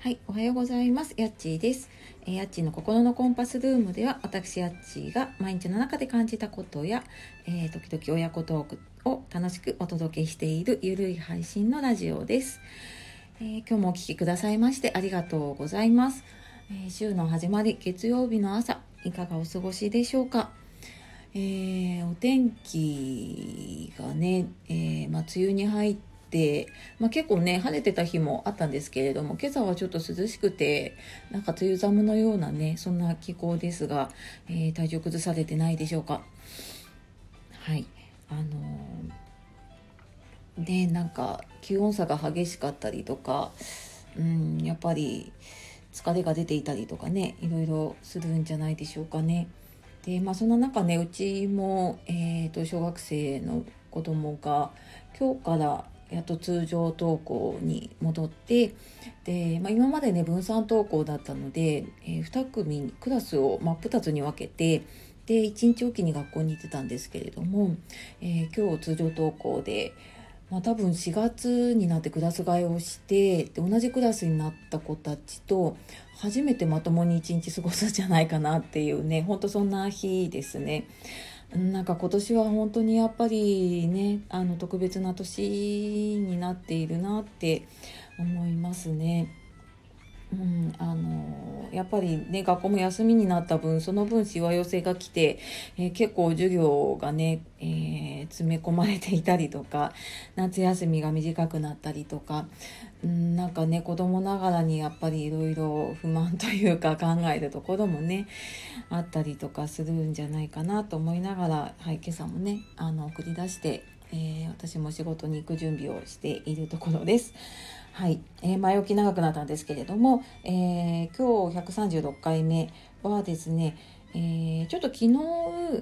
はい、おはようございます。やっちーです。え、やっちーの心のコンパスルームでは、私やっちーが毎日の中で感じたことや、えー、時々親子トークを楽しくお届けしているゆるい配信のラジオです。えー、今日もお聴きくださいましてありがとうございます。え週の始まり、月曜日の朝、いかがお過ごしでしょうか。えお天気がね、えまあ、梅雨に入って、まあ、結構ね晴れてた日もあったんですけれども今朝はちょっと涼しくてなんか梅雨寒のようなねそんな気候ですが、えー、体調崩されてないでしょうかはいあのー、でなんか気温差が激しかったりとかうんやっぱり疲れが出ていたりとかねいろいろするんじゃないでしょうかね。でまあそんな中ねうちも、えーと小学生の子供が今日からやっと通常登校に戻ってで、まあ、今までね分散登校だったので、えー、2組クラスを真っ二つに分けてで1日おきに学校に行ってたんですけれども、えー、今日通常登校で、まあ、多分4月になってクラス替えをしてで同じクラスになった子たちと初めてまともに1日過ごすんじゃないかなっていうねほんとそんな日ですね。なんか今年は本当にやっぱりねあの特別な年になっているなって思いますね。うん、あのやっぱりね学校も休みになった分その分しわ寄せが来て、えー、結構授業がね、えー、詰め込まれていたりとか夏休みが短くなったりとか、うん、なんかね子供ながらにやっぱりいろいろ不満というか考えるところもねあったりとかするんじゃないかなと思いながら、はい、今朝もねあの送り出して、えー、私も仕事に行く準備をしているところです。はい、えー、前置き長くなったんですけれども、えー、今日136回目はですね、えー、ちょっと昨日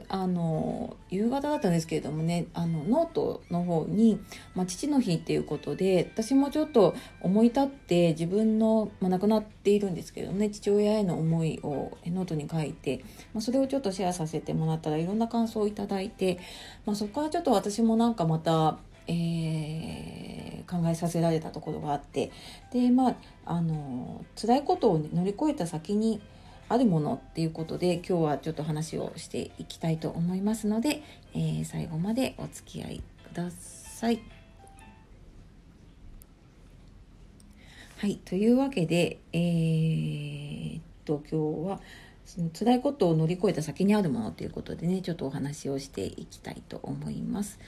あの夕方だったんですけれどもねあのノートの方に、まあ、父の日っていうことで私もちょっと思い立って自分の、まあ、亡くなっているんですけどね父親への思いをノートに書いて、まあ、それをちょっとシェアさせてもらったらいろんな感想をいいて、まあ、そこからちょっと私もなんかまた、えー考えさせられたところがあってでまああの辛いことを乗り越えた先にあるものっていうことで今日はちょっと話をしていきたいと思いますので、えー、最後までお付き合いください。はい、というわけで、えー、っと今日はその辛いことを乗り越えた先にあるものということでねちょっとお話をしていきたいと思います。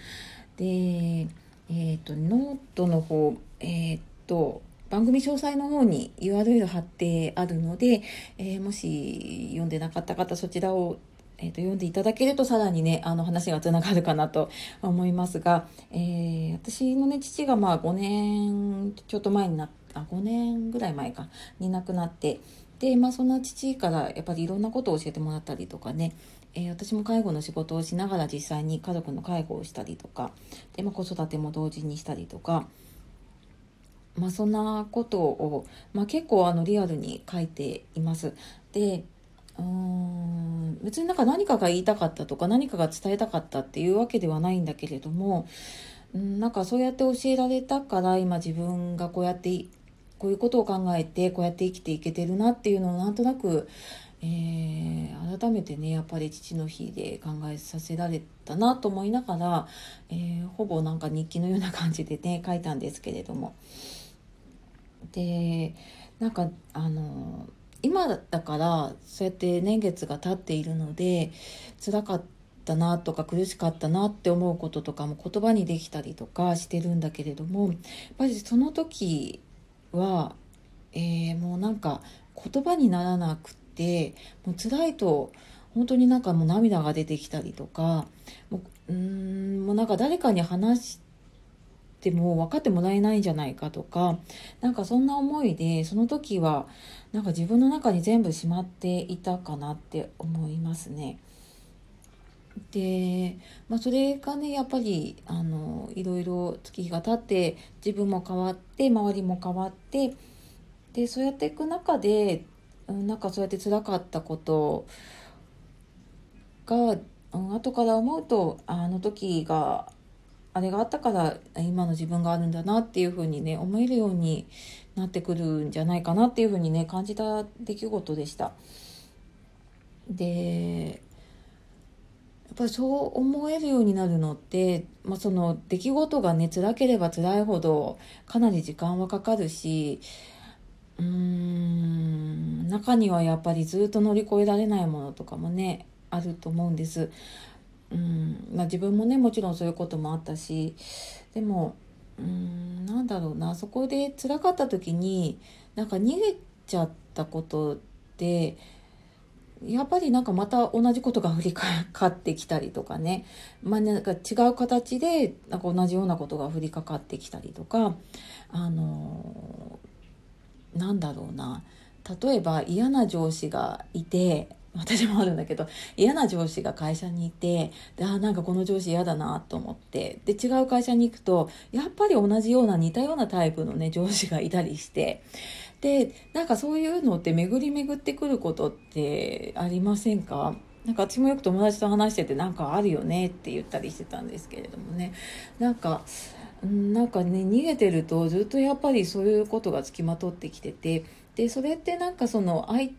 でえっ、ー、と、ノートの方、えっ、ー、と、番組詳細の方に URL 貼ってあるので、えー、もし読んでなかった方、そちらをえーと、読んでいただけるとさらにねあの話がつながるかなと 思いますが、えー、私のね父がまあ5年ちょっと前になった5年ぐらい前かに亡くなってでまあそんな父からやっぱりいろんなことを教えてもらったりとかねえー、私も介護の仕事をしながら実際に家族の介護をしたりとかで、まあ、子育ても同時にしたりとか、まあ、そんなことを、まあ、結構あのリアルに書いています。でうーん別になんか何かが言いたかったとか何かが伝えたかったっていうわけではないんだけれどもなんかそうやって教えられたから今自分がこうやってこういうことを考えてこうやって生きていけてるなっていうのをなんとなくえー、改めてねやっぱり父の日で考えさせられたなと思いながら、えー、ほぼなんか日記のような感じでね 書いたんですけれども。でなんかあの今だからそうやって年月が経っているので辛かったなとか苦しかったなって思うこととかも言葉にできたりとかしてるんだけれどもやっぱりその時は、えー、もうなんか言葉にならなくてもう辛いと本当になんかもう涙が出てきたりとかもううんもうなんか誰かに話しても分かってもらえないんじゃないかとかなんかそんな思いでその時はなんか自分の中に全部しまっていたかなって思いますね。で、まあ、それがねやっぱりあのいろいろ月日が経って自分も変わって周りも変わってでそうやっていく中でなんかそうやって辛かったことが、後から思うとあの時があれがあったから今の自分があるんだなっていうふうにね思えるようになってくるんじゃないかなっていうふうにね感じた出来事でした。でやっぱりそう思えるようになるのって、まあ、その出来事がね辛ければ辛いほどかなり時間はかかるし中にはやっぱりずっと乗り越えられないものとかもねあると思うんです。うんまあ、自分もねもちろんそういうこともあったしでもうんなんだろうなそこで辛かった時になんか逃げちゃったことってやっぱりなんかまた同じことが降りかかってきたりとかね、まあ、なんか違う形でなんか同じようなことが降りかかってきたりとかあのなんだろうな例えば嫌な上司がいて私もあるんだけど嫌な上司が会社にいてであなんかこの上司嫌だなと思ってで違う会社に行くとやっぱり同じような似たようなタイプのね上司がいたりしてでなんかそういうのって巡り巡ってくることってありませんか？なんか私もよく友達と話しててなんかあるよねって言ったりしてたんですけれどもね。なんかなんかね逃げてるとずっとやっぱりそういうことがつきまとってきててでそれってなんかその相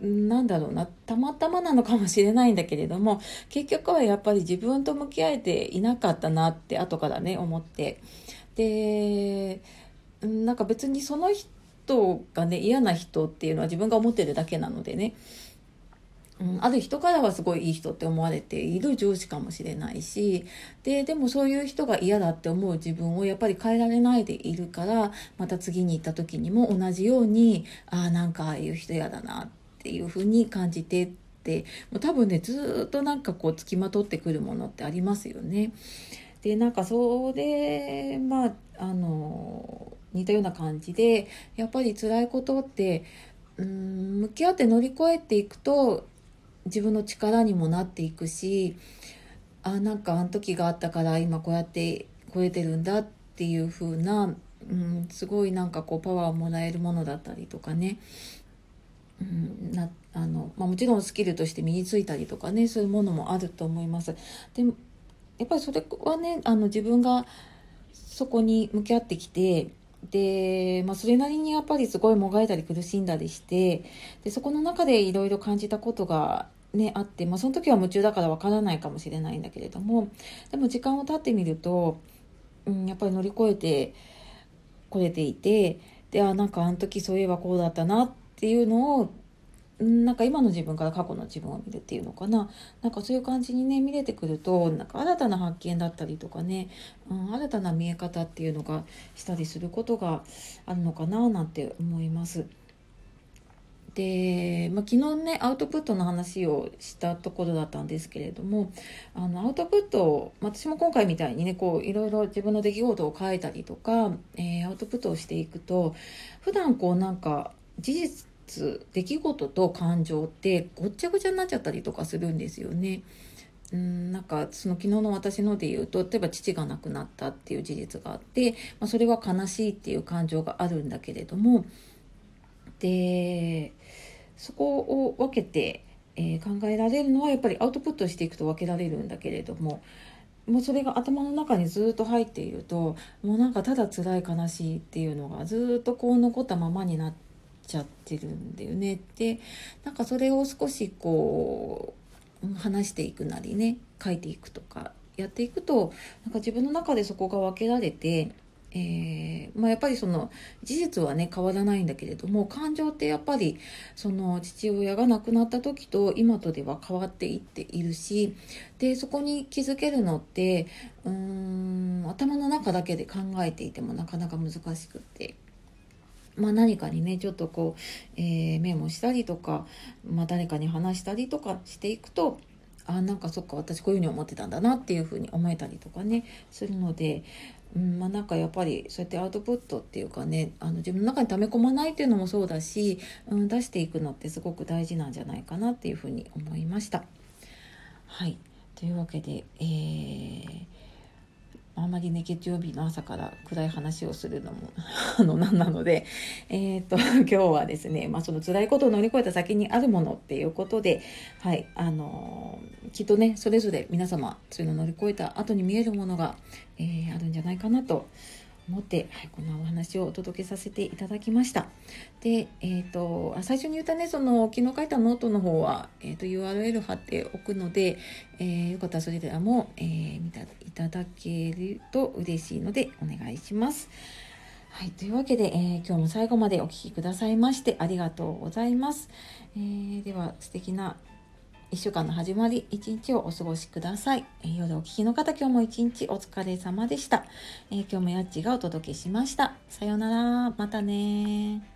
なんだろうなたまたまなのかもしれないんだけれども結局はやっぱり自分と向き合えていなかったなって後からね思って。でなんか別にその人がね嫌な人っていうのは自分が思ってるだけなのでね、うん、ある人からはすごいいい人って思われている上司かもしれないしででもそういう人が嫌だって思う自分をやっぱり変えられないでいるからまた次に行った時にも同じようにああなんかああいう人嫌だなっていうふうに感じてってもう多分ねずっとなんかこうつきまとってくるものってありますよね。でなんかそれまああの似たような感じでやっぱり辛いことってうん向き合って乗り越えていくと自分の力にもなっていくしあなんかあの時があったから今こうやって超えてるんだっていう風な、うん、すごいなんかこうパワーをもらえるものだったりとかね、うん、なあのまあ、もちろんスキルとして身についたりとかねそういうものもあると思います。でやっぱりそれはねあの自分がそこに向き合ってきてで、まあ、それなりにやっぱりすごいもがいたり苦しんだりしてでそこの中でいろいろ感じたことが、ね、あって、まあ、その時は夢中だからわからないかもしれないんだけれどもでも時間を経ってみると、うん、やっぱり乗り越えてこれていてであなんかあの時そういえばこうだったなっていうのをなんか今の自分から過去の自分を見るっていうのかななんかそういう感じにね見れてくるとなんか新たな発見だったりとかね、うん、新たな見え方っていうのがしたりすることがあるのかななんて思います。で、まあ、昨日ねアウトプットの話をしたところだったんですけれどもあのアウトプット私も今回みたいにねこういろいろ自分の出来事を書いたりとか、えー、アウトプットをしていくと普段こうなんか事実出来事と感情ってごっちゃごちゃになっちゃったりとかするんですよね。うんなんかその昨日の私ので言うと例えば父が亡くなったっていう事実があって、まあ、それは悲しいっていう感情があるんだけれどもでそこを分けて、えー、考えられるのはやっぱりアウトプットしていくと分けられるんだけれどももうそれが頭の中にずっと入っているともうなんかただ辛い悲しいっていうのがずっとこう残ったままになっちゃってるんだよね。でなんかそれを少しこう話していくなりね書いていくとかやっていくとなんか自分の中でそこが分けられて、えー、まあ、やっぱりその事実はね変わらないんだけれども感情ってやっぱりその父親が亡くなった時と今とでは変わっていっているしでそこに気づけるのってうーん頭の中だけで考えていてもなかなか難しくって。まあ、何かにねちょっとこう、えー、メモしたりとか、まあ、誰かに話したりとかしていくとあなんかそっか私こういうふうに思ってたんだなっていうふうに思えたりとかねするので、うんまあ、なんかやっぱりそうやってアウトプットっていうかねあの自分の中に溜め込まないっていうのもそうだし、うん、出していくのってすごく大事なんじゃないかなっていうふうに思いました。はいというわけで、えーあんまりね月曜日の朝から暗い話をするのもあのなんなので、えーと、今日はですね、まあ、その辛いことを乗り越えた先にあるものっていうことで、はいあのー、きっとねそれぞれ皆様そういうのを乗り越えた後に見えるものが、えー、あるんじゃないかなと思って、はい、こんなお話をお届けさせていただきました。で、えっ、ー、と、最初に言ったね、その、昨日書いたノートの方は、えっ、ー、と、URL 貼っておくので、えー、よかったらそれでも、えー、見ていただけると嬉しいので、お願いします。はい。というわけで、えー、今日も最後までお聴きくださいましてありがとうございます。えー、では、素敵な1週間の始まり、一日をお過ごしください。えー、夜お聞きの方、今日も一日お疲れ様でした。えー、今日もやっちがお届けしました。さようなら。またね